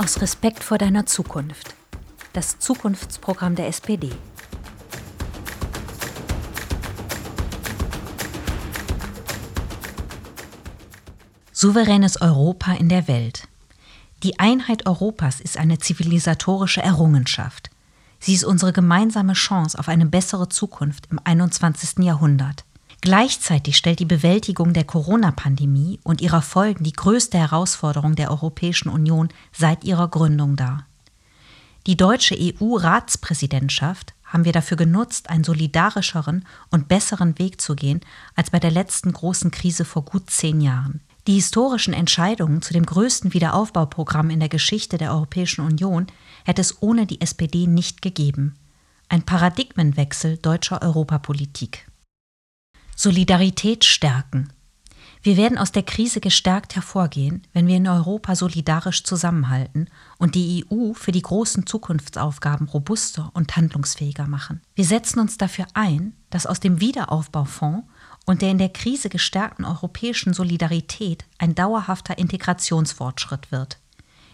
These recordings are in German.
Aus Respekt vor deiner Zukunft. Das Zukunftsprogramm der SPD. Souveränes Europa in der Welt. Die Einheit Europas ist eine zivilisatorische Errungenschaft. Sie ist unsere gemeinsame Chance auf eine bessere Zukunft im 21. Jahrhundert. Gleichzeitig stellt die Bewältigung der Corona-Pandemie und ihrer Folgen die größte Herausforderung der Europäischen Union seit ihrer Gründung dar. Die deutsche EU-Ratspräsidentschaft haben wir dafür genutzt, einen solidarischeren und besseren Weg zu gehen als bei der letzten großen Krise vor gut zehn Jahren. Die historischen Entscheidungen zu dem größten Wiederaufbauprogramm in der Geschichte der Europäischen Union hätte es ohne die SPD nicht gegeben. Ein Paradigmenwechsel deutscher Europapolitik. Solidarität stärken. Wir werden aus der Krise gestärkt hervorgehen, wenn wir in Europa solidarisch zusammenhalten und die EU für die großen Zukunftsaufgaben robuster und handlungsfähiger machen. Wir setzen uns dafür ein, dass aus dem Wiederaufbaufonds und der in der Krise gestärkten europäischen Solidarität ein dauerhafter Integrationsfortschritt wird.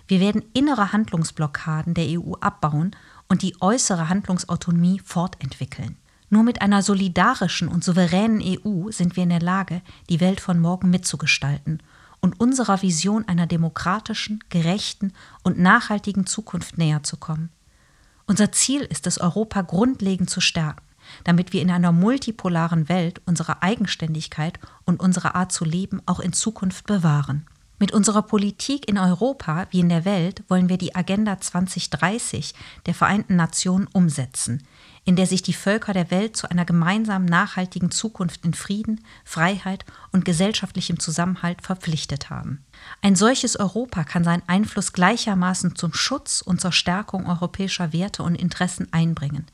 Wir werden innere Handlungsblockaden der EU abbauen und die äußere Handlungsautonomie fortentwickeln. Nur mit einer solidarischen und souveränen EU sind wir in der Lage, die Welt von morgen mitzugestalten und unserer Vision einer demokratischen, gerechten und nachhaltigen Zukunft näher zu kommen. Unser Ziel ist es, Europa grundlegend zu stärken, damit wir in einer multipolaren Welt unsere Eigenständigkeit und unsere Art zu leben auch in Zukunft bewahren. Mit unserer Politik in Europa wie in der Welt wollen wir die Agenda 2030 der Vereinten Nationen umsetzen, in der sich die Völker der Welt zu einer gemeinsamen nachhaltigen Zukunft in Frieden, Freiheit und gesellschaftlichem Zusammenhalt verpflichtet haben. Ein solches Europa kann seinen Einfluss gleichermaßen zum Schutz und zur Stärkung europäischer Werte und Interessen einbringen,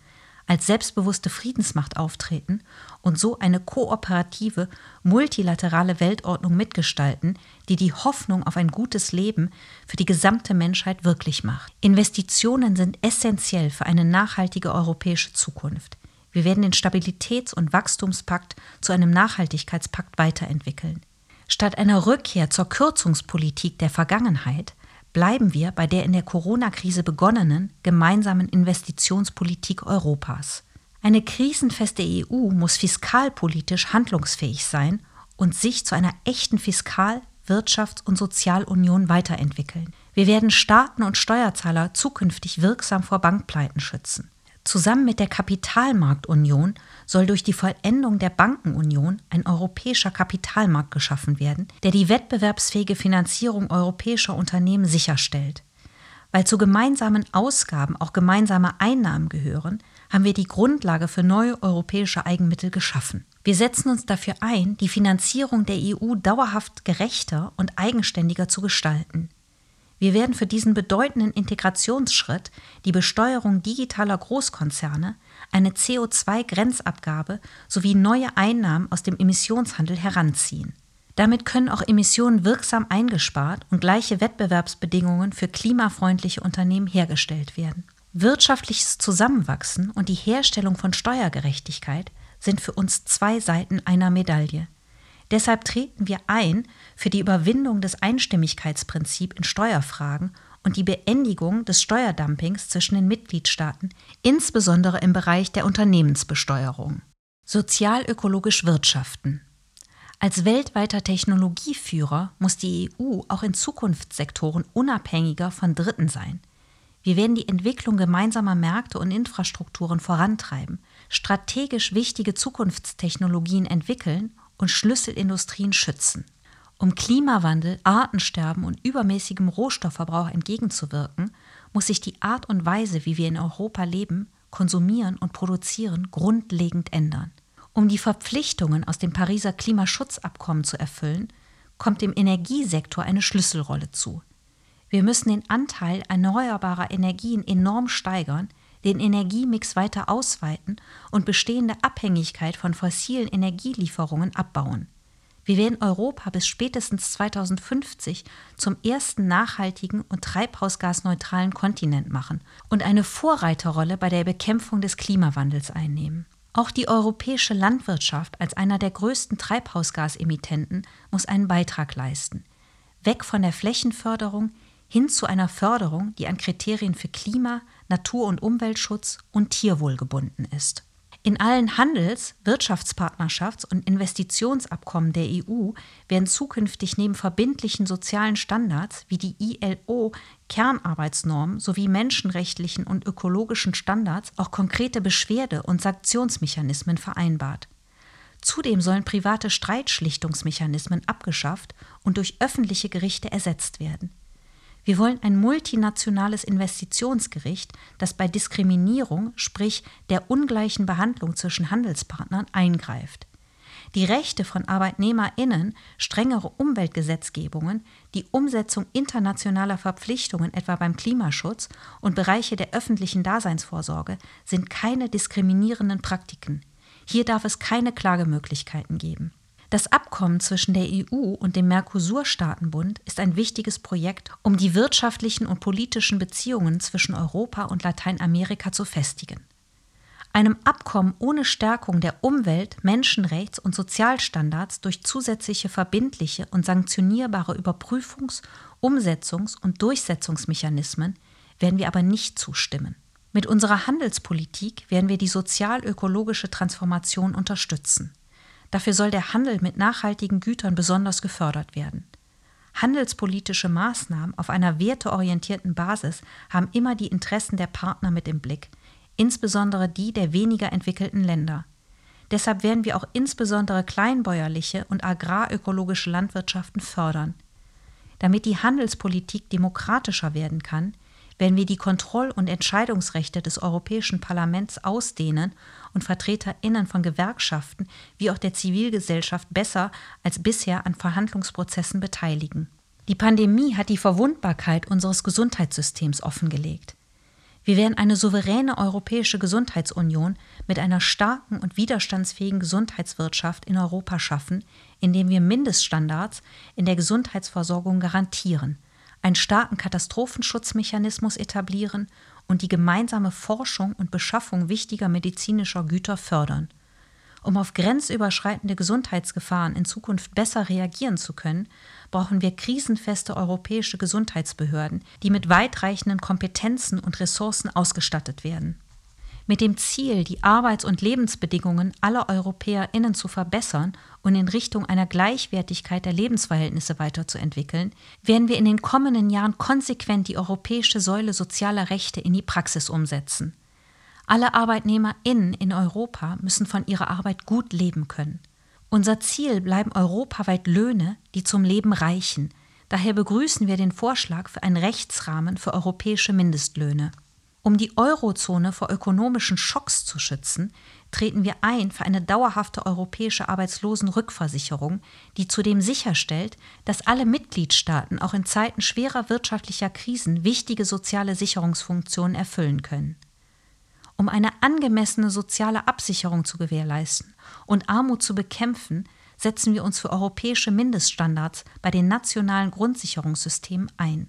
als selbstbewusste Friedensmacht auftreten und so eine kooperative, multilaterale Weltordnung mitgestalten, die die Hoffnung auf ein gutes Leben für die gesamte Menschheit wirklich macht. Investitionen sind essentiell für eine nachhaltige europäische Zukunft. Wir werden den Stabilitäts- und Wachstumspakt zu einem Nachhaltigkeitspakt weiterentwickeln. Statt einer Rückkehr zur Kürzungspolitik der Vergangenheit bleiben wir bei der in der Corona-Krise begonnenen gemeinsamen Investitionspolitik Europas. Eine krisenfeste EU muss fiskalpolitisch handlungsfähig sein und sich zu einer echten Fiskal-, Wirtschafts- und Sozialunion weiterentwickeln. Wir werden Staaten und Steuerzahler zukünftig wirksam vor Bankpleiten schützen. Zusammen mit der Kapitalmarktunion soll durch die Vollendung der Bankenunion ein europäischer Kapitalmarkt geschaffen werden, der die wettbewerbsfähige Finanzierung europäischer Unternehmen sicherstellt. Weil zu gemeinsamen Ausgaben auch gemeinsame Einnahmen gehören, haben wir die Grundlage für neue europäische Eigenmittel geschaffen. Wir setzen uns dafür ein, die Finanzierung der EU dauerhaft gerechter und eigenständiger zu gestalten. Wir werden für diesen bedeutenden Integrationsschritt die Besteuerung digitaler Großkonzerne, eine CO2-Grenzabgabe sowie neue Einnahmen aus dem Emissionshandel heranziehen. Damit können auch Emissionen wirksam eingespart und gleiche Wettbewerbsbedingungen für klimafreundliche Unternehmen hergestellt werden. Wirtschaftliches Zusammenwachsen und die Herstellung von Steuergerechtigkeit sind für uns zwei Seiten einer Medaille. Deshalb treten wir ein für die Überwindung des Einstimmigkeitsprinzips in Steuerfragen und die Beendigung des Steuerdumpings zwischen den Mitgliedstaaten, insbesondere im Bereich der Unternehmensbesteuerung. Sozialökologisch wirtschaften. Als weltweiter Technologieführer muss die EU auch in Zukunftssektoren unabhängiger von Dritten sein. Wir werden die Entwicklung gemeinsamer Märkte und Infrastrukturen vorantreiben, strategisch wichtige Zukunftstechnologien entwickeln und Schlüsselindustrien schützen. Um Klimawandel, Artensterben und übermäßigem Rohstoffverbrauch entgegenzuwirken, muss sich die Art und Weise, wie wir in Europa leben, konsumieren und produzieren, grundlegend ändern. Um die Verpflichtungen aus dem Pariser Klimaschutzabkommen zu erfüllen, kommt dem Energiesektor eine Schlüsselrolle zu. Wir müssen den Anteil erneuerbarer Energien enorm steigern, den Energiemix weiter ausweiten und bestehende Abhängigkeit von fossilen Energielieferungen abbauen. Wir werden Europa bis spätestens 2050 zum ersten nachhaltigen und treibhausgasneutralen Kontinent machen und eine Vorreiterrolle bei der Bekämpfung des Klimawandels einnehmen. Auch die europäische Landwirtschaft als einer der größten Treibhausgasemittenten muss einen Beitrag leisten. Weg von der Flächenförderung hin zu einer Förderung, die an Kriterien für Klima, Natur- und Umweltschutz und Tierwohl gebunden ist. In allen Handels-, Wirtschaftspartnerschafts- und Investitionsabkommen der EU werden zukünftig neben verbindlichen sozialen Standards wie die ILO Kernarbeitsnormen sowie menschenrechtlichen und ökologischen Standards auch konkrete Beschwerde- und Sanktionsmechanismen vereinbart. Zudem sollen private Streitschlichtungsmechanismen abgeschafft und durch öffentliche Gerichte ersetzt werden. Wir wollen ein multinationales Investitionsgericht, das bei Diskriminierung, sprich der ungleichen Behandlung zwischen Handelspartnern, eingreift. Die Rechte von Arbeitnehmerinnen, strengere Umweltgesetzgebungen, die Umsetzung internationaler Verpflichtungen etwa beim Klimaschutz und Bereiche der öffentlichen Daseinsvorsorge sind keine diskriminierenden Praktiken. Hier darf es keine Klagemöglichkeiten geben. Das Abkommen zwischen der EU und dem Mercosur-Staatenbund ist ein wichtiges Projekt, um die wirtschaftlichen und politischen Beziehungen zwischen Europa und Lateinamerika zu festigen. Einem Abkommen ohne Stärkung der Umwelt-, Menschenrechts- und Sozialstandards durch zusätzliche verbindliche und sanktionierbare Überprüfungs-, Umsetzungs- und Durchsetzungsmechanismen werden wir aber nicht zustimmen. Mit unserer Handelspolitik werden wir die sozial-ökologische Transformation unterstützen. Dafür soll der Handel mit nachhaltigen Gütern besonders gefördert werden. Handelspolitische Maßnahmen auf einer werteorientierten Basis haben immer die Interessen der Partner mit im Blick, insbesondere die der weniger entwickelten Länder. Deshalb werden wir auch insbesondere kleinbäuerliche und agrarökologische Landwirtschaften fördern. Damit die Handelspolitik demokratischer werden kann, werden wir die Kontroll- und Entscheidungsrechte des Europäischen Parlaments ausdehnen und Vertreterinnen von Gewerkschaften wie auch der Zivilgesellschaft besser als bisher an Verhandlungsprozessen beteiligen. Die Pandemie hat die Verwundbarkeit unseres Gesundheitssystems offengelegt. Wir werden eine souveräne europäische Gesundheitsunion mit einer starken und widerstandsfähigen Gesundheitswirtschaft in Europa schaffen, indem wir Mindeststandards in der Gesundheitsversorgung garantieren – einen starken Katastrophenschutzmechanismus etablieren und die gemeinsame Forschung und Beschaffung wichtiger medizinischer Güter fördern. Um auf grenzüberschreitende Gesundheitsgefahren in Zukunft besser reagieren zu können, brauchen wir krisenfeste europäische Gesundheitsbehörden, die mit weitreichenden Kompetenzen und Ressourcen ausgestattet werden. Mit dem Ziel, die Arbeits- und Lebensbedingungen aller EuropäerInnen zu verbessern und in Richtung einer Gleichwertigkeit der Lebensverhältnisse weiterzuentwickeln, werden wir in den kommenden Jahren konsequent die europäische Säule sozialer Rechte in die Praxis umsetzen. Alle ArbeitnehmerInnen in Europa müssen von ihrer Arbeit gut leben können. Unser Ziel bleiben europaweit Löhne, die zum Leben reichen. Daher begrüßen wir den Vorschlag für einen Rechtsrahmen für europäische Mindestlöhne. Um die Eurozone vor ökonomischen Schocks zu schützen, treten wir ein für eine dauerhafte europäische Arbeitslosenrückversicherung, die zudem sicherstellt, dass alle Mitgliedstaaten auch in Zeiten schwerer wirtschaftlicher Krisen wichtige soziale Sicherungsfunktionen erfüllen können. Um eine angemessene soziale Absicherung zu gewährleisten und Armut zu bekämpfen, setzen wir uns für europäische Mindeststandards bei den nationalen Grundsicherungssystemen ein.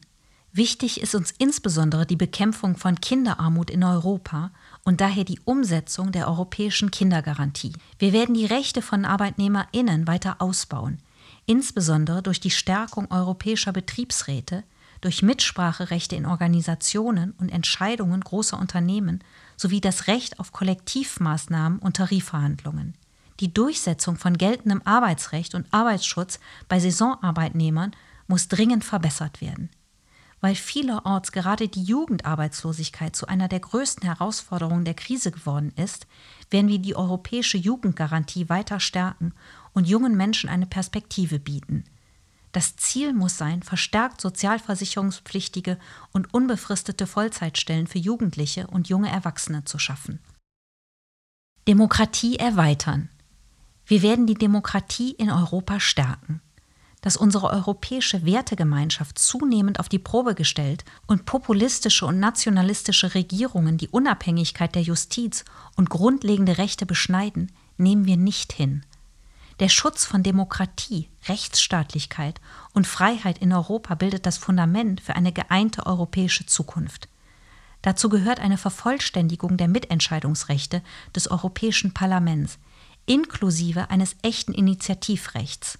Wichtig ist uns insbesondere die Bekämpfung von Kinderarmut in Europa und daher die Umsetzung der europäischen Kindergarantie. Wir werden die Rechte von Arbeitnehmerinnen weiter ausbauen, insbesondere durch die Stärkung europäischer Betriebsräte, durch Mitspracherechte in Organisationen und Entscheidungen großer Unternehmen sowie das Recht auf Kollektivmaßnahmen und Tarifverhandlungen. Die Durchsetzung von geltendem Arbeitsrecht und Arbeitsschutz bei Saisonarbeitnehmern muss dringend verbessert werden weil vielerorts gerade die Jugendarbeitslosigkeit zu einer der größten Herausforderungen der Krise geworden ist, werden wir die europäische Jugendgarantie weiter stärken und jungen Menschen eine Perspektive bieten. Das Ziel muss sein, verstärkt sozialversicherungspflichtige und unbefristete Vollzeitstellen für Jugendliche und junge Erwachsene zu schaffen. Demokratie erweitern. Wir werden die Demokratie in Europa stärken dass unsere europäische Wertegemeinschaft zunehmend auf die Probe gestellt und populistische und nationalistische Regierungen die Unabhängigkeit der Justiz und grundlegende Rechte beschneiden, nehmen wir nicht hin. Der Schutz von Demokratie, Rechtsstaatlichkeit und Freiheit in Europa bildet das Fundament für eine geeinte europäische Zukunft. Dazu gehört eine Vervollständigung der Mitentscheidungsrechte des Europäischen Parlaments, inklusive eines echten Initiativrechts.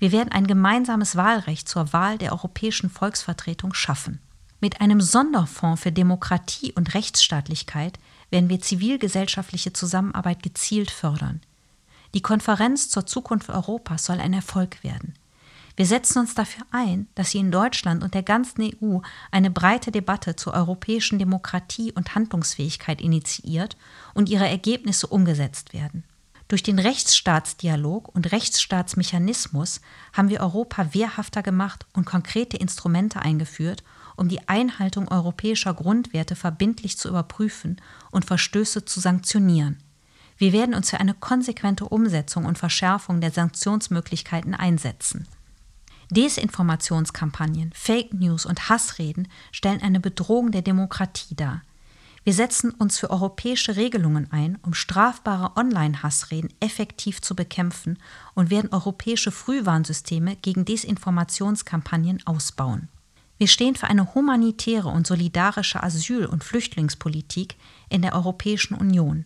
Wir werden ein gemeinsames Wahlrecht zur Wahl der europäischen Volksvertretung schaffen. Mit einem Sonderfonds für Demokratie und Rechtsstaatlichkeit werden wir zivilgesellschaftliche Zusammenarbeit gezielt fördern. Die Konferenz zur Zukunft Europas soll ein Erfolg werden. Wir setzen uns dafür ein, dass sie in Deutschland und der ganzen EU eine breite Debatte zur europäischen Demokratie und Handlungsfähigkeit initiiert und ihre Ergebnisse umgesetzt werden. Durch den Rechtsstaatsdialog und Rechtsstaatsmechanismus haben wir Europa wehrhafter gemacht und konkrete Instrumente eingeführt, um die Einhaltung europäischer Grundwerte verbindlich zu überprüfen und Verstöße zu sanktionieren. Wir werden uns für eine konsequente Umsetzung und Verschärfung der Sanktionsmöglichkeiten einsetzen. Desinformationskampagnen, Fake News und Hassreden stellen eine Bedrohung der Demokratie dar. Wir setzen uns für europäische Regelungen ein, um strafbare Online-Hassreden effektiv zu bekämpfen und werden europäische Frühwarnsysteme gegen Desinformationskampagnen ausbauen. Wir stehen für eine humanitäre und solidarische Asyl- und Flüchtlingspolitik in der Europäischen Union.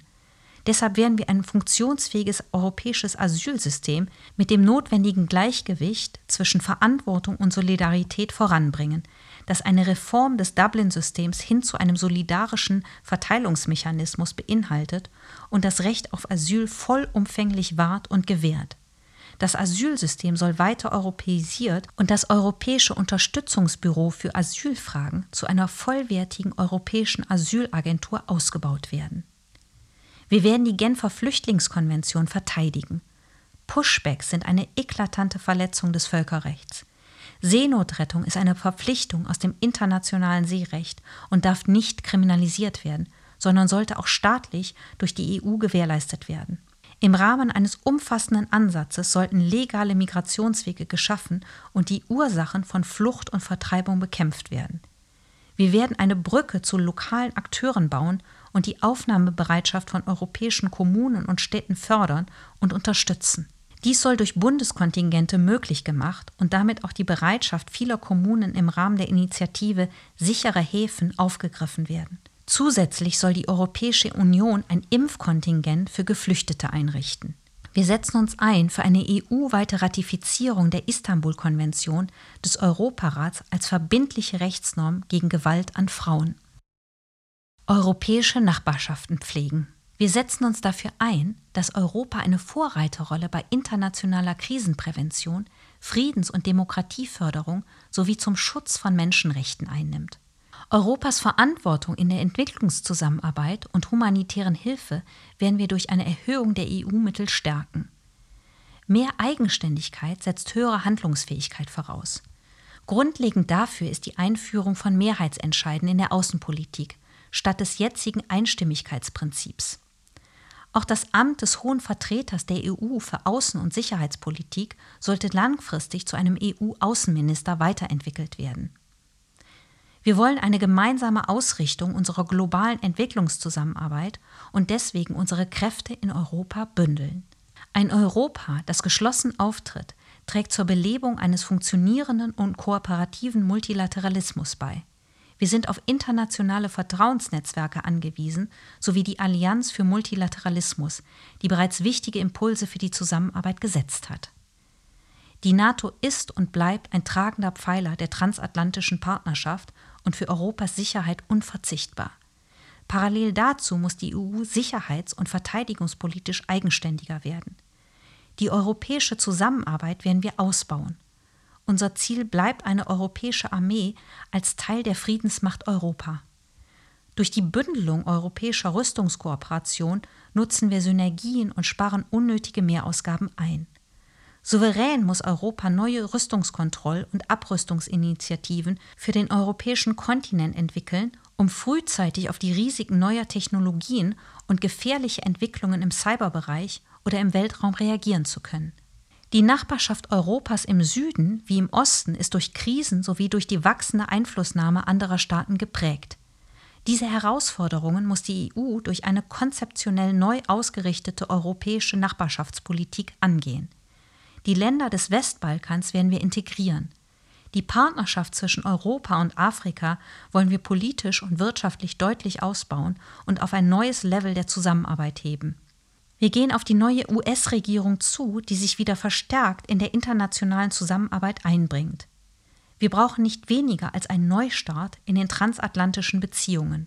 Deshalb werden wir ein funktionsfähiges europäisches Asylsystem mit dem notwendigen Gleichgewicht zwischen Verantwortung und Solidarität voranbringen, das eine Reform des Dublin-Systems hin zu einem solidarischen Verteilungsmechanismus beinhaltet und das Recht auf Asyl vollumfänglich wahrt und gewährt. Das Asylsystem soll weiter europäisiert und das Europäische Unterstützungsbüro für Asylfragen zu einer vollwertigen europäischen Asylagentur ausgebaut werden. Wir werden die Genfer Flüchtlingskonvention verteidigen. Pushbacks sind eine eklatante Verletzung des Völkerrechts. Seenotrettung ist eine Verpflichtung aus dem internationalen Seerecht und darf nicht kriminalisiert werden, sondern sollte auch staatlich durch die EU gewährleistet werden. Im Rahmen eines umfassenden Ansatzes sollten legale Migrationswege geschaffen und die Ursachen von Flucht und Vertreibung bekämpft werden. Wir werden eine Brücke zu lokalen Akteuren bauen und die Aufnahmebereitschaft von europäischen Kommunen und Städten fördern und unterstützen. Dies soll durch Bundeskontingente möglich gemacht und damit auch die Bereitschaft vieler Kommunen im Rahmen der Initiative Sichere Häfen aufgegriffen werden. Zusätzlich soll die Europäische Union ein Impfkontingent für Geflüchtete einrichten. Wir setzen uns ein für eine EU-weite Ratifizierung der Istanbul-Konvention des Europarats als verbindliche Rechtsnorm gegen Gewalt an Frauen. Europäische Nachbarschaften pflegen. Wir setzen uns dafür ein, dass Europa eine Vorreiterrolle bei internationaler Krisenprävention, Friedens- und Demokratieförderung sowie zum Schutz von Menschenrechten einnimmt. Europas Verantwortung in der Entwicklungszusammenarbeit und humanitären Hilfe werden wir durch eine Erhöhung der EU-Mittel stärken. Mehr Eigenständigkeit setzt höhere Handlungsfähigkeit voraus. Grundlegend dafür ist die Einführung von Mehrheitsentscheiden in der Außenpolitik statt des jetzigen Einstimmigkeitsprinzips. Auch das Amt des Hohen Vertreters der EU für Außen- und Sicherheitspolitik sollte langfristig zu einem EU-Außenminister weiterentwickelt werden. Wir wollen eine gemeinsame Ausrichtung unserer globalen Entwicklungszusammenarbeit und deswegen unsere Kräfte in Europa bündeln. Ein Europa, das geschlossen auftritt, trägt zur Belebung eines funktionierenden und kooperativen Multilateralismus bei. Wir sind auf internationale Vertrauensnetzwerke angewiesen, sowie die Allianz für Multilateralismus, die bereits wichtige Impulse für die Zusammenarbeit gesetzt hat. Die NATO ist und bleibt ein tragender Pfeiler der transatlantischen Partnerschaft und für Europas Sicherheit unverzichtbar. Parallel dazu muss die EU sicherheits- und verteidigungspolitisch eigenständiger werden. Die europäische Zusammenarbeit werden wir ausbauen. Unser Ziel bleibt eine europäische Armee als Teil der Friedensmacht Europa. Durch die Bündelung europäischer Rüstungskooperation nutzen wir Synergien und sparen unnötige Mehrausgaben ein. Souverän muss Europa neue Rüstungskontroll- und Abrüstungsinitiativen für den europäischen Kontinent entwickeln, um frühzeitig auf die Risiken neuer Technologien und gefährliche Entwicklungen im Cyberbereich oder im Weltraum reagieren zu können. Die Nachbarschaft Europas im Süden wie im Osten ist durch Krisen sowie durch die wachsende Einflussnahme anderer Staaten geprägt. Diese Herausforderungen muss die EU durch eine konzeptionell neu ausgerichtete europäische Nachbarschaftspolitik angehen. Die Länder des Westbalkans werden wir integrieren. Die Partnerschaft zwischen Europa und Afrika wollen wir politisch und wirtschaftlich deutlich ausbauen und auf ein neues Level der Zusammenarbeit heben. Wir gehen auf die neue US-Regierung zu, die sich wieder verstärkt in der internationalen Zusammenarbeit einbringt. Wir brauchen nicht weniger als einen Neustart in den transatlantischen Beziehungen.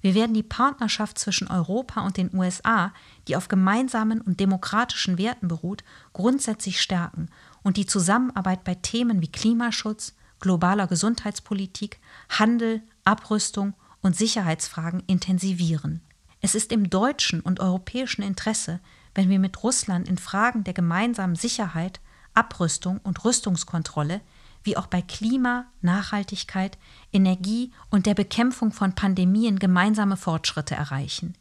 Wir werden die Partnerschaft zwischen Europa und den USA, die auf gemeinsamen und demokratischen Werten beruht, grundsätzlich stärken und die Zusammenarbeit bei Themen wie Klimaschutz, globaler Gesundheitspolitik, Handel, Abrüstung und Sicherheitsfragen intensivieren. Es ist im deutschen und europäischen Interesse, wenn wir mit Russland in Fragen der gemeinsamen Sicherheit, Abrüstung und Rüstungskontrolle wie auch bei Klima, Nachhaltigkeit, Energie und der Bekämpfung von Pandemien gemeinsame Fortschritte erreichen.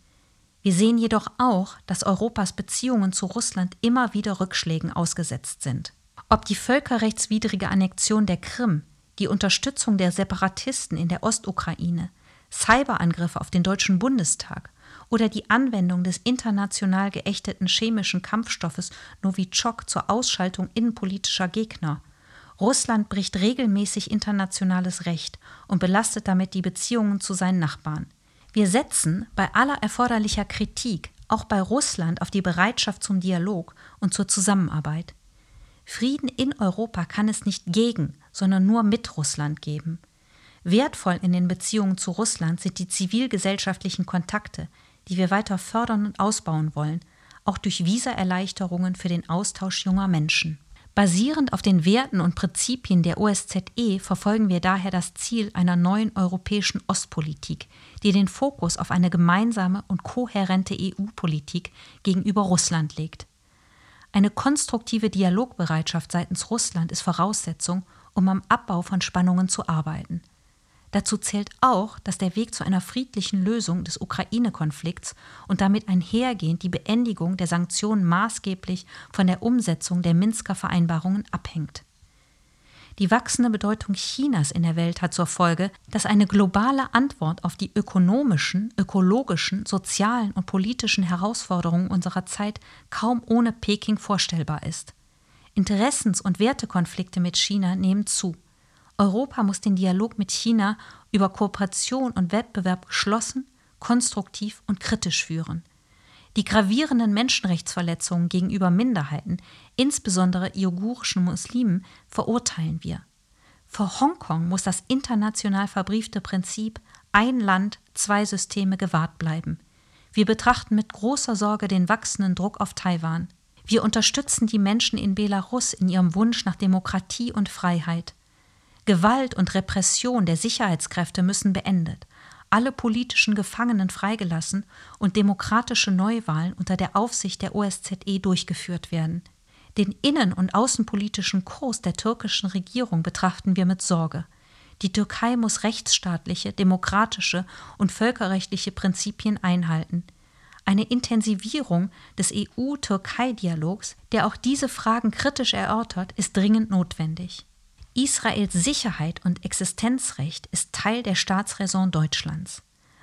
Wir sehen jedoch auch, dass Europas Beziehungen zu Russland immer wieder Rückschlägen ausgesetzt sind. Ob die völkerrechtswidrige Annexion der Krim, die Unterstützung der Separatisten in der Ostukraine, Cyberangriffe auf den Deutschen Bundestag oder die Anwendung des international geächteten chemischen Kampfstoffes Novichok zur Ausschaltung innenpolitischer Gegner – Russland bricht regelmäßig internationales Recht und belastet damit die Beziehungen zu seinen Nachbarn. Wir setzen bei aller erforderlicher Kritik auch bei Russland auf die Bereitschaft zum Dialog und zur Zusammenarbeit. Frieden in Europa kann es nicht gegen, sondern nur mit Russland geben. Wertvoll in den Beziehungen zu Russland sind die zivilgesellschaftlichen Kontakte, die wir weiter fördern und ausbauen wollen, auch durch Visaerleichterungen für den Austausch junger Menschen. Basierend auf den Werten und Prinzipien der OSZE verfolgen wir daher das Ziel einer neuen europäischen Ostpolitik, die den Fokus auf eine gemeinsame und kohärente EU-Politik gegenüber Russland legt. Eine konstruktive Dialogbereitschaft seitens Russland ist Voraussetzung, um am Abbau von Spannungen zu arbeiten. Dazu zählt auch, dass der Weg zu einer friedlichen Lösung des Ukraine-Konflikts und damit einhergehend die Beendigung der Sanktionen maßgeblich von der Umsetzung der Minsker Vereinbarungen abhängt. Die wachsende Bedeutung Chinas in der Welt hat zur Folge, dass eine globale Antwort auf die ökonomischen, ökologischen, sozialen und politischen Herausforderungen unserer Zeit kaum ohne Peking vorstellbar ist. Interessens- und Wertekonflikte mit China nehmen zu. Europa muss den Dialog mit China über Kooperation und Wettbewerb geschlossen, konstruktiv und kritisch führen. Die gravierenden Menschenrechtsverletzungen gegenüber Minderheiten, insbesondere uigurischen Muslimen, verurteilen wir. Vor Hongkong muss das international verbriefte Prinzip ein Land, zwei Systeme gewahrt bleiben. Wir betrachten mit großer Sorge den wachsenden Druck auf Taiwan. Wir unterstützen die Menschen in Belarus in ihrem Wunsch nach Demokratie und Freiheit. Gewalt und Repression der Sicherheitskräfte müssen beendet, alle politischen Gefangenen freigelassen und demokratische Neuwahlen unter der Aufsicht der OSZE durchgeführt werden. Den innen- und außenpolitischen Kurs der türkischen Regierung betrachten wir mit Sorge. Die Türkei muss rechtsstaatliche, demokratische und völkerrechtliche Prinzipien einhalten. Eine Intensivierung des EU-Türkei-Dialogs, der auch diese Fragen kritisch erörtert, ist dringend notwendig. Israels Sicherheit und Existenzrecht ist Teil der Staatsräson Deutschlands.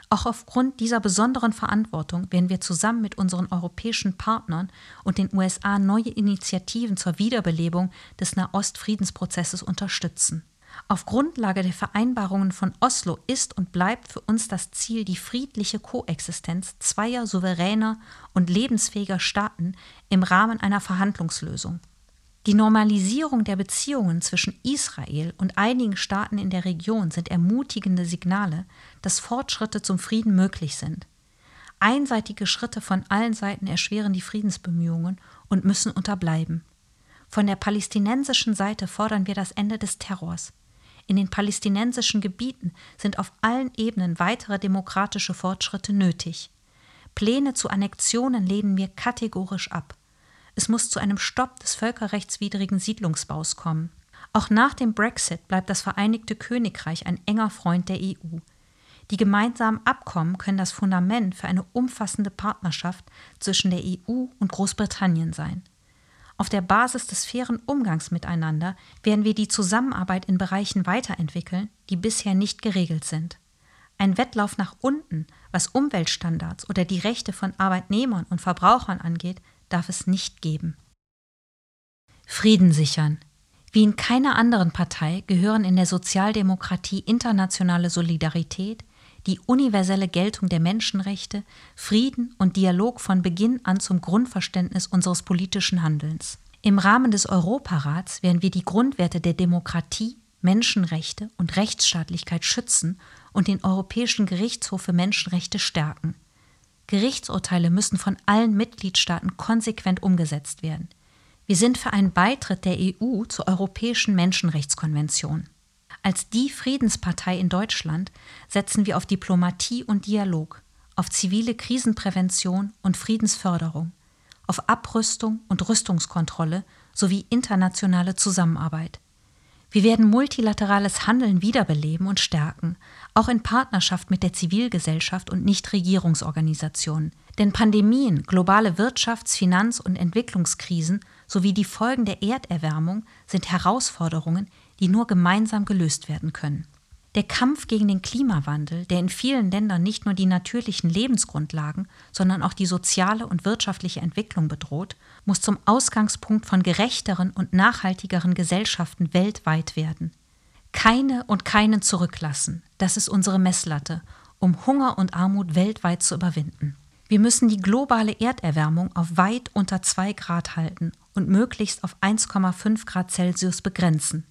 Auch aufgrund dieser besonderen Verantwortung werden wir zusammen mit unseren europäischen Partnern und den USA neue Initiativen zur Wiederbelebung des Nahost-Friedensprozesses unterstützen. Auf Grundlage der Vereinbarungen von Oslo ist und bleibt für uns das Ziel die friedliche Koexistenz zweier souveräner und lebensfähiger Staaten im Rahmen einer Verhandlungslösung. Die Normalisierung der Beziehungen zwischen Israel und einigen Staaten in der Region sind ermutigende Signale, dass Fortschritte zum Frieden möglich sind. Einseitige Schritte von allen Seiten erschweren die Friedensbemühungen und müssen unterbleiben. Von der palästinensischen Seite fordern wir das Ende des Terrors. In den palästinensischen Gebieten sind auf allen Ebenen weitere demokratische Fortschritte nötig. Pläne zu Annexionen lehnen wir kategorisch ab. Es muss zu einem Stopp des völkerrechtswidrigen Siedlungsbaus kommen. Auch nach dem Brexit bleibt das Vereinigte Königreich ein enger Freund der EU. Die gemeinsamen Abkommen können das Fundament für eine umfassende Partnerschaft zwischen der EU und Großbritannien sein. Auf der Basis des fairen Umgangs miteinander werden wir die Zusammenarbeit in Bereichen weiterentwickeln, die bisher nicht geregelt sind. Ein Wettlauf nach unten, was Umweltstandards oder die Rechte von Arbeitnehmern und Verbrauchern angeht, darf es nicht geben. Frieden sichern. Wie in keiner anderen Partei gehören in der Sozialdemokratie internationale Solidarität, die universelle Geltung der Menschenrechte, Frieden und Dialog von Beginn an zum Grundverständnis unseres politischen Handelns. Im Rahmen des Europarats werden wir die Grundwerte der Demokratie, Menschenrechte und Rechtsstaatlichkeit schützen und den Europäischen Gerichtshof für Menschenrechte stärken. Gerichtsurteile müssen von allen Mitgliedstaaten konsequent umgesetzt werden. Wir sind für einen Beitritt der EU zur Europäischen Menschenrechtskonvention. Als die Friedenspartei in Deutschland setzen wir auf Diplomatie und Dialog, auf zivile Krisenprävention und Friedensförderung, auf Abrüstung und Rüstungskontrolle sowie internationale Zusammenarbeit. Wir werden multilaterales Handeln wiederbeleben und stärken, auch in Partnerschaft mit der Zivilgesellschaft und Nichtregierungsorganisationen. Denn Pandemien, globale Wirtschafts-, Finanz- und Entwicklungskrisen sowie die Folgen der Erderwärmung sind Herausforderungen, die nur gemeinsam gelöst werden können. Der Kampf gegen den Klimawandel, der in vielen Ländern nicht nur die natürlichen Lebensgrundlagen, sondern auch die soziale und wirtschaftliche Entwicklung bedroht, muss zum Ausgangspunkt von gerechteren und nachhaltigeren Gesellschaften weltweit werden. Keine und keinen zurücklassen, das ist unsere Messlatte, um Hunger und Armut weltweit zu überwinden. Wir müssen die globale Erderwärmung auf weit unter 2 Grad halten und möglichst auf 1,5 Grad Celsius begrenzen.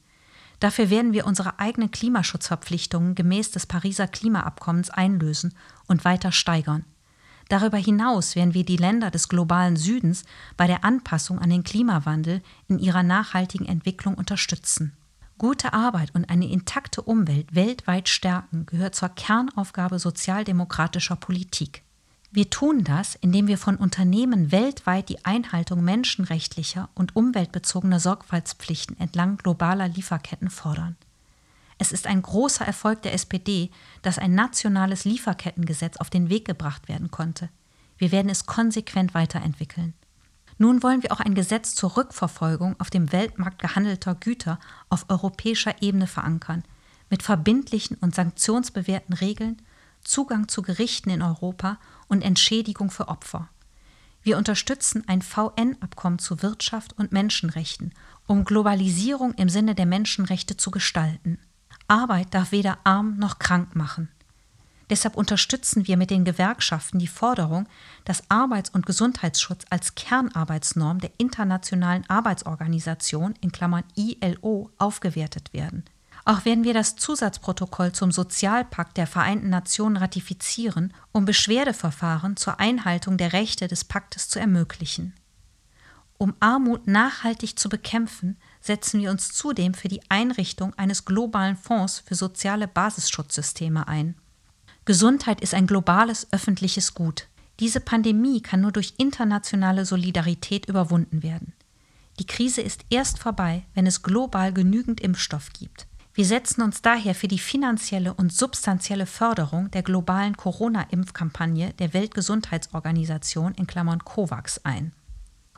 Dafür werden wir unsere eigenen Klimaschutzverpflichtungen gemäß des Pariser Klimaabkommens einlösen und weiter steigern. Darüber hinaus werden wir die Länder des globalen Südens bei der Anpassung an den Klimawandel in ihrer nachhaltigen Entwicklung unterstützen. Gute Arbeit und eine intakte Umwelt weltweit stärken gehört zur Kernaufgabe sozialdemokratischer Politik. Wir tun das, indem wir von Unternehmen weltweit die Einhaltung menschenrechtlicher und umweltbezogener Sorgfaltspflichten entlang globaler Lieferketten fordern. Es ist ein großer Erfolg der SPD, dass ein nationales Lieferkettengesetz auf den Weg gebracht werden konnte. Wir werden es konsequent weiterentwickeln. Nun wollen wir auch ein Gesetz zur Rückverfolgung auf dem Weltmarkt gehandelter Güter auf europäischer Ebene verankern, mit verbindlichen und sanktionsbewährten Regeln Zugang zu Gerichten in Europa und Entschädigung für Opfer. Wir unterstützen ein VN-Abkommen zu Wirtschaft und Menschenrechten, um Globalisierung im Sinne der Menschenrechte zu gestalten. Arbeit darf weder arm noch krank machen. Deshalb unterstützen wir mit den Gewerkschaften die Forderung, dass Arbeits- und Gesundheitsschutz als Kernarbeitsnorm der Internationalen Arbeitsorganisation in Klammern ILO aufgewertet werden. Auch werden wir das Zusatzprotokoll zum Sozialpakt der Vereinten Nationen ratifizieren, um Beschwerdeverfahren zur Einhaltung der Rechte des Paktes zu ermöglichen. Um Armut nachhaltig zu bekämpfen, setzen wir uns zudem für die Einrichtung eines globalen Fonds für soziale Basisschutzsysteme ein. Gesundheit ist ein globales öffentliches Gut. Diese Pandemie kann nur durch internationale Solidarität überwunden werden. Die Krise ist erst vorbei, wenn es global genügend Impfstoff gibt. Wir setzen uns daher für die finanzielle und substanzielle Förderung der globalen Corona-Impfkampagne der Weltgesundheitsorganisation in Klammern COVAX ein.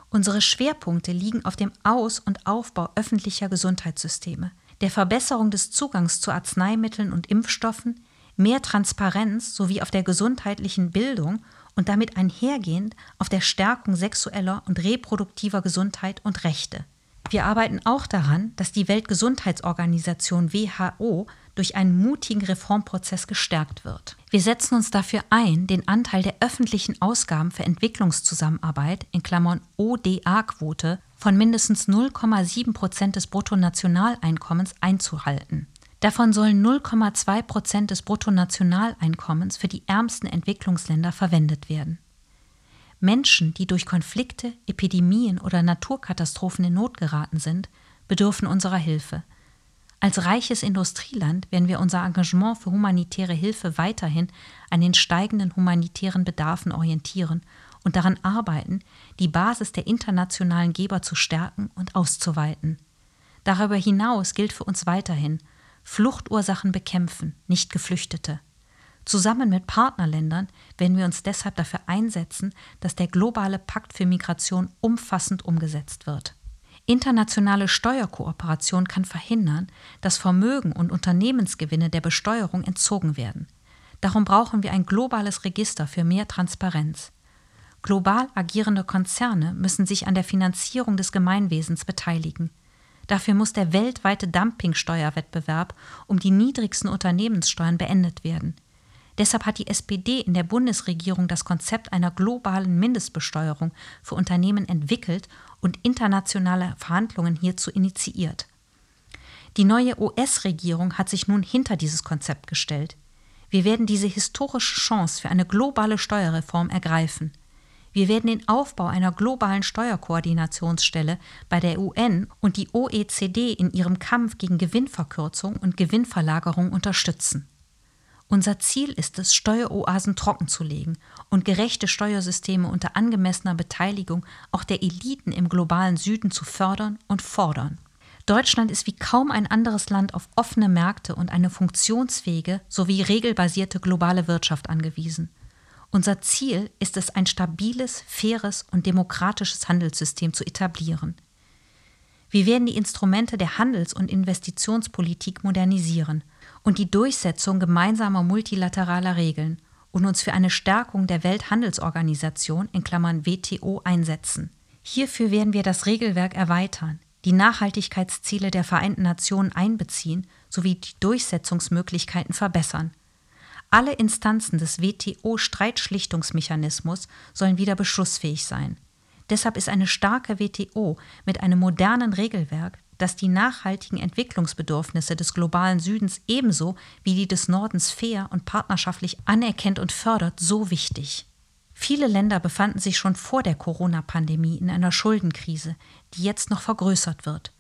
Unsere Schwerpunkte liegen auf dem Aus- und Aufbau öffentlicher Gesundheitssysteme, der Verbesserung des Zugangs zu Arzneimitteln und Impfstoffen, mehr Transparenz sowie auf der gesundheitlichen Bildung und damit einhergehend auf der Stärkung sexueller und reproduktiver Gesundheit und Rechte. Wir arbeiten auch daran, dass die Weltgesundheitsorganisation WHO durch einen mutigen Reformprozess gestärkt wird. Wir setzen uns dafür ein, den Anteil der öffentlichen Ausgaben für Entwicklungszusammenarbeit in Klammern ODA-Quote von mindestens 0,7 Prozent des Bruttonationaleinkommens einzuhalten. Davon sollen 0,2 Prozent des Bruttonationaleinkommens für die ärmsten Entwicklungsländer verwendet werden. Menschen, die durch Konflikte, Epidemien oder Naturkatastrophen in Not geraten sind, bedürfen unserer Hilfe. Als reiches Industrieland werden wir unser Engagement für humanitäre Hilfe weiterhin an den steigenden humanitären Bedarfen orientieren und daran arbeiten, die Basis der internationalen Geber zu stärken und auszuweiten. Darüber hinaus gilt für uns weiterhin Fluchtursachen bekämpfen, nicht Geflüchtete. Zusammen mit Partnerländern werden wir uns deshalb dafür einsetzen, dass der globale Pakt für Migration umfassend umgesetzt wird. Internationale Steuerkooperation kann verhindern, dass Vermögen und Unternehmensgewinne der Besteuerung entzogen werden. Darum brauchen wir ein globales Register für mehr Transparenz. Global agierende Konzerne müssen sich an der Finanzierung des Gemeinwesens beteiligen. Dafür muss der weltweite Dumpingsteuerwettbewerb um die niedrigsten Unternehmenssteuern beendet werden. Deshalb hat die SPD in der Bundesregierung das Konzept einer globalen Mindestbesteuerung für Unternehmen entwickelt und internationale Verhandlungen hierzu initiiert. Die neue US-Regierung hat sich nun hinter dieses Konzept gestellt. Wir werden diese historische Chance für eine globale Steuerreform ergreifen. Wir werden den Aufbau einer globalen Steuerkoordinationsstelle bei der UN und die OECD in ihrem Kampf gegen Gewinnverkürzung und Gewinnverlagerung unterstützen. Unser Ziel ist es, Steueroasen trockenzulegen und gerechte Steuersysteme unter angemessener Beteiligung auch der Eliten im globalen Süden zu fördern und fordern. Deutschland ist wie kaum ein anderes Land auf offene Märkte und eine funktionsfähige sowie regelbasierte globale Wirtschaft angewiesen. Unser Ziel ist es, ein stabiles, faires und demokratisches Handelssystem zu etablieren. Wir werden die Instrumente der Handels- und Investitionspolitik modernisieren und die Durchsetzung gemeinsamer multilateraler Regeln und uns für eine Stärkung der Welthandelsorganisation in Klammern WTO einsetzen. Hierfür werden wir das Regelwerk erweitern, die Nachhaltigkeitsziele der Vereinten Nationen einbeziehen sowie die Durchsetzungsmöglichkeiten verbessern – alle Instanzen des WTO-Streitschlichtungsmechanismus sollen wieder beschlussfähig sein. Deshalb ist eine starke WTO mit einem modernen Regelwerk, das die nachhaltigen Entwicklungsbedürfnisse des globalen Südens ebenso wie die des Nordens fair und partnerschaftlich anerkennt und fördert, so wichtig. Viele Länder befanden sich schon vor der Corona-Pandemie in einer Schuldenkrise, die jetzt noch vergrößert wird.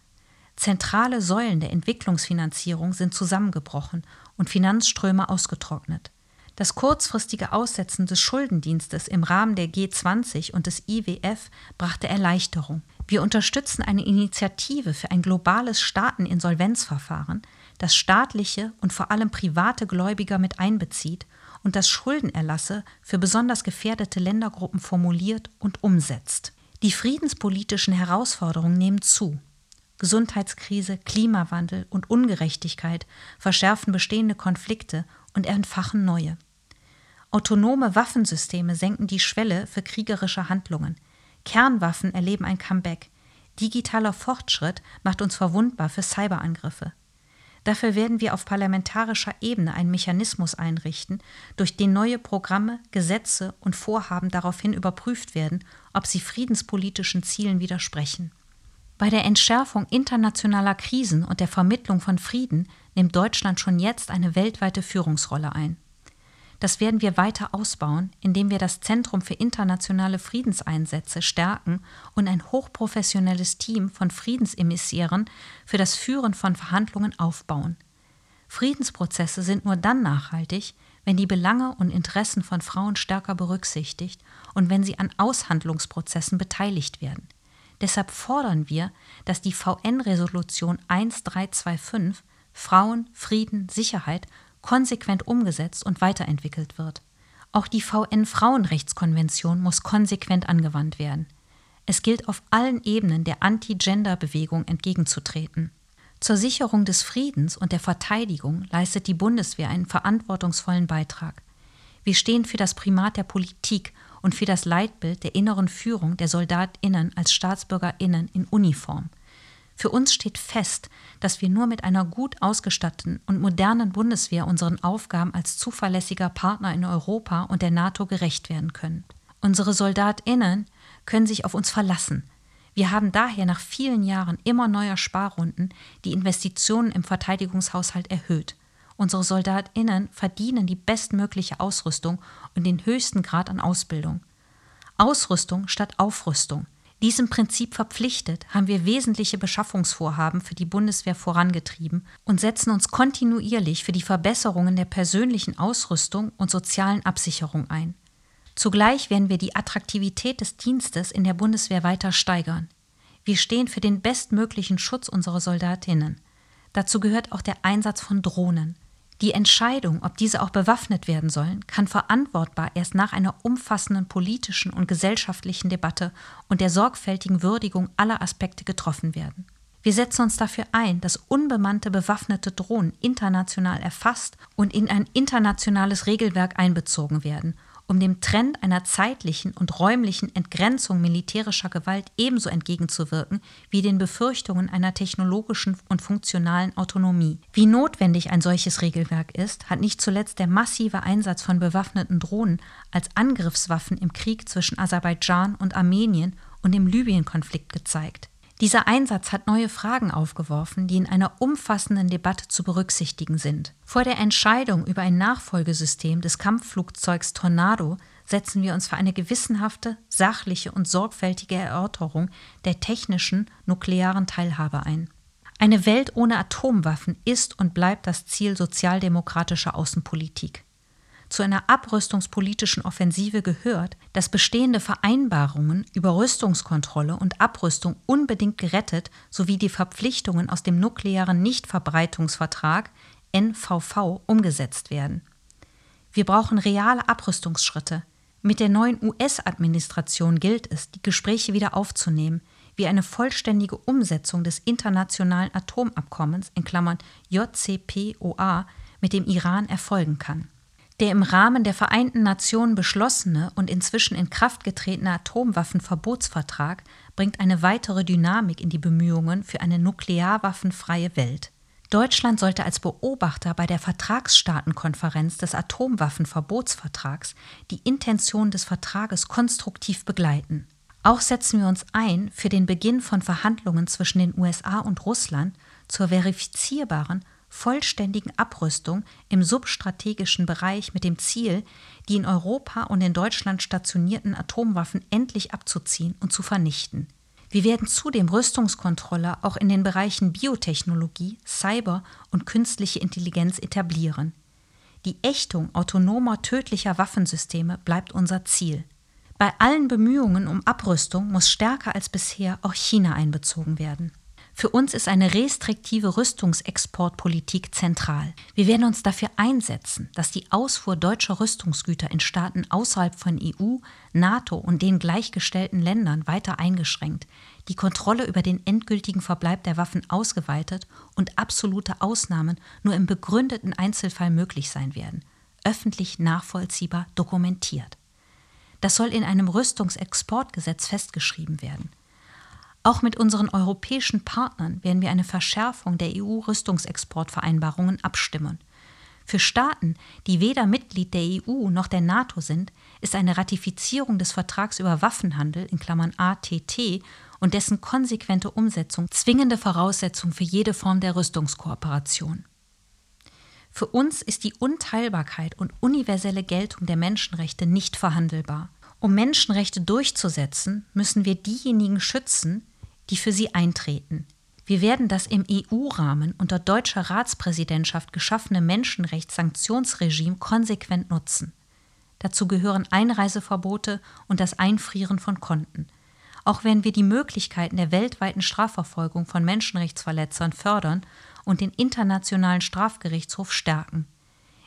Zentrale Säulen der Entwicklungsfinanzierung sind zusammengebrochen und Finanzströme ausgetrocknet. Das kurzfristige Aussetzen des Schuldendienstes im Rahmen der G20 und des IWF brachte Erleichterung. Wir unterstützen eine Initiative für ein globales Staateninsolvenzverfahren, das staatliche und vor allem private Gläubiger mit einbezieht und das Schuldenerlasse für besonders gefährdete Ländergruppen formuliert und umsetzt. Die friedenspolitischen Herausforderungen nehmen zu. Gesundheitskrise, Klimawandel und Ungerechtigkeit verschärfen bestehende Konflikte und entfachen neue. Autonome Waffensysteme senken die Schwelle für kriegerische Handlungen. Kernwaffen erleben ein Comeback. Digitaler Fortschritt macht uns verwundbar für Cyberangriffe. Dafür werden wir auf parlamentarischer Ebene einen Mechanismus einrichten, durch den neue Programme, Gesetze und Vorhaben daraufhin überprüft werden, ob sie friedenspolitischen Zielen widersprechen. Bei der Entschärfung internationaler Krisen und der Vermittlung von Frieden nimmt Deutschland schon jetzt eine weltweite Führungsrolle ein. Das werden wir weiter ausbauen, indem wir das Zentrum für internationale Friedenseinsätze stärken und ein hochprofessionelles Team von Friedensemissären für das Führen von Verhandlungen aufbauen. Friedensprozesse sind nur dann nachhaltig, wenn die Belange und Interessen von Frauen stärker berücksichtigt und wenn sie an Aushandlungsprozessen beteiligt werden. Deshalb fordern wir, dass die VN-Resolution 1325 Frauen, Frieden, Sicherheit konsequent umgesetzt und weiterentwickelt wird. Auch die VN-Frauenrechtskonvention muss konsequent angewandt werden. Es gilt auf allen Ebenen der Anti-Gender-Bewegung entgegenzutreten. Zur Sicherung des Friedens und der Verteidigung leistet die Bundeswehr einen verantwortungsvollen Beitrag. Wir stehen für das Primat der Politik und für das Leitbild der inneren Führung der Soldatinnen als Staatsbürgerinnen in Uniform. Für uns steht fest, dass wir nur mit einer gut ausgestatteten und modernen Bundeswehr unseren Aufgaben als zuverlässiger Partner in Europa und der NATO gerecht werden können. Unsere Soldatinnen können sich auf uns verlassen. Wir haben daher nach vielen Jahren immer neuer Sparrunden die Investitionen im Verteidigungshaushalt erhöht. Unsere Soldatinnen verdienen die bestmögliche Ausrüstung und den höchsten Grad an Ausbildung. Ausrüstung statt Aufrüstung. Diesem Prinzip verpflichtet, haben wir wesentliche Beschaffungsvorhaben für die Bundeswehr vorangetrieben und setzen uns kontinuierlich für die Verbesserungen der persönlichen Ausrüstung und sozialen Absicherung ein. Zugleich werden wir die Attraktivität des Dienstes in der Bundeswehr weiter steigern. Wir stehen für den bestmöglichen Schutz unserer Soldatinnen. Dazu gehört auch der Einsatz von Drohnen. Die Entscheidung, ob diese auch bewaffnet werden sollen, kann verantwortbar erst nach einer umfassenden politischen und gesellschaftlichen Debatte und der sorgfältigen Würdigung aller Aspekte getroffen werden. Wir setzen uns dafür ein, dass unbemannte bewaffnete Drohnen international erfasst und in ein internationales Regelwerk einbezogen werden um dem Trend einer zeitlichen und räumlichen Entgrenzung militärischer Gewalt ebenso entgegenzuwirken wie den Befürchtungen einer technologischen und funktionalen Autonomie. Wie notwendig ein solches Regelwerk ist, hat nicht zuletzt der massive Einsatz von bewaffneten Drohnen als Angriffswaffen im Krieg zwischen Aserbaidschan und Armenien und im Libyen-Konflikt gezeigt. Dieser Einsatz hat neue Fragen aufgeworfen, die in einer umfassenden Debatte zu berücksichtigen sind. Vor der Entscheidung über ein Nachfolgesystem des Kampfflugzeugs Tornado setzen wir uns für eine gewissenhafte, sachliche und sorgfältige Erörterung der technischen nuklearen Teilhabe ein. Eine Welt ohne Atomwaffen ist und bleibt das Ziel sozialdemokratischer Außenpolitik. Zu einer abrüstungspolitischen Offensive gehört, dass bestehende Vereinbarungen über Rüstungskontrolle und Abrüstung unbedingt gerettet sowie die Verpflichtungen aus dem nuklearen Nichtverbreitungsvertrag NVV umgesetzt werden. Wir brauchen reale Abrüstungsschritte. Mit der neuen US-Administration gilt es, die Gespräche wieder aufzunehmen, wie eine vollständige Umsetzung des internationalen Atomabkommens in Klammern JCPOA mit dem Iran erfolgen kann. Der im Rahmen der Vereinten Nationen beschlossene und inzwischen in Kraft getretene Atomwaffenverbotsvertrag bringt eine weitere Dynamik in die Bemühungen für eine nuklearwaffenfreie Welt. Deutschland sollte als Beobachter bei der Vertragsstaatenkonferenz des Atomwaffenverbotsvertrags die Intention des Vertrages konstruktiv begleiten. Auch setzen wir uns ein für den Beginn von Verhandlungen zwischen den USA und Russland zur verifizierbaren vollständigen Abrüstung im substrategischen Bereich mit dem Ziel, die in Europa und in Deutschland stationierten Atomwaffen endlich abzuziehen und zu vernichten. Wir werden zudem Rüstungskontrolle auch in den Bereichen Biotechnologie, Cyber und künstliche Intelligenz etablieren. Die Ächtung autonomer tödlicher Waffensysteme bleibt unser Ziel. Bei allen Bemühungen um Abrüstung muss stärker als bisher auch China einbezogen werden. Für uns ist eine restriktive Rüstungsexportpolitik zentral. Wir werden uns dafür einsetzen, dass die Ausfuhr deutscher Rüstungsgüter in Staaten außerhalb von EU, NATO und den gleichgestellten Ländern weiter eingeschränkt, die Kontrolle über den endgültigen Verbleib der Waffen ausgeweitet und absolute Ausnahmen nur im begründeten Einzelfall möglich sein werden, öffentlich nachvollziehbar dokumentiert. Das soll in einem Rüstungsexportgesetz festgeschrieben werden. Auch mit unseren europäischen Partnern werden wir eine Verschärfung der EU-Rüstungsexportvereinbarungen abstimmen. Für Staaten, die weder Mitglied der EU noch der NATO sind, ist eine Ratifizierung des Vertrags über Waffenhandel in Klammern ATT und dessen konsequente Umsetzung zwingende Voraussetzung für jede Form der Rüstungskooperation. Für uns ist die Unteilbarkeit und universelle Geltung der Menschenrechte nicht verhandelbar. Um Menschenrechte durchzusetzen, müssen wir diejenigen schützen, die für sie eintreten. Wir werden das im EU-Rahmen unter deutscher Ratspräsidentschaft geschaffene Menschenrechtssanktionsregime konsequent nutzen. Dazu gehören Einreiseverbote und das Einfrieren von Konten. Auch werden wir die Möglichkeiten der weltweiten Strafverfolgung von Menschenrechtsverletzern fördern und den Internationalen Strafgerichtshof stärken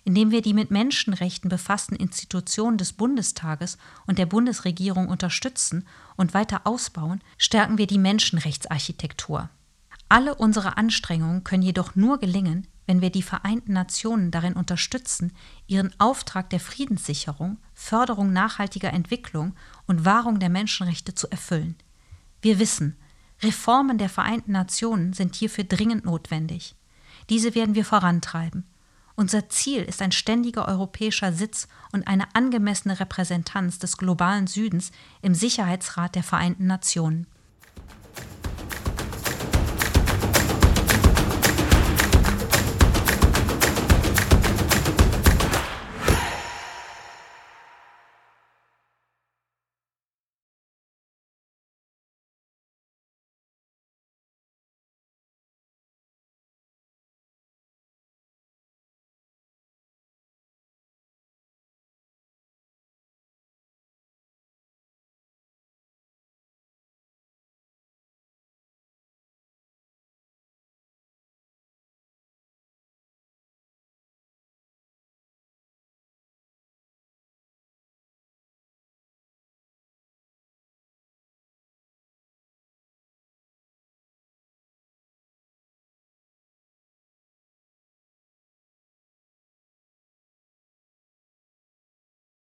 indem wir die mit Menschenrechten befassten Institutionen des Bundestages und der Bundesregierung unterstützen und weiter ausbauen, stärken wir die Menschenrechtsarchitektur. Alle unsere Anstrengungen können jedoch nur gelingen, wenn wir die Vereinten Nationen darin unterstützen, ihren Auftrag der Friedenssicherung, Förderung nachhaltiger Entwicklung und Wahrung der Menschenrechte zu erfüllen. Wir wissen, Reformen der Vereinten Nationen sind hierfür dringend notwendig. Diese werden wir vorantreiben unser Ziel ist ein ständiger europäischer Sitz und eine angemessene Repräsentanz des globalen Südens im Sicherheitsrat der Vereinten Nationen.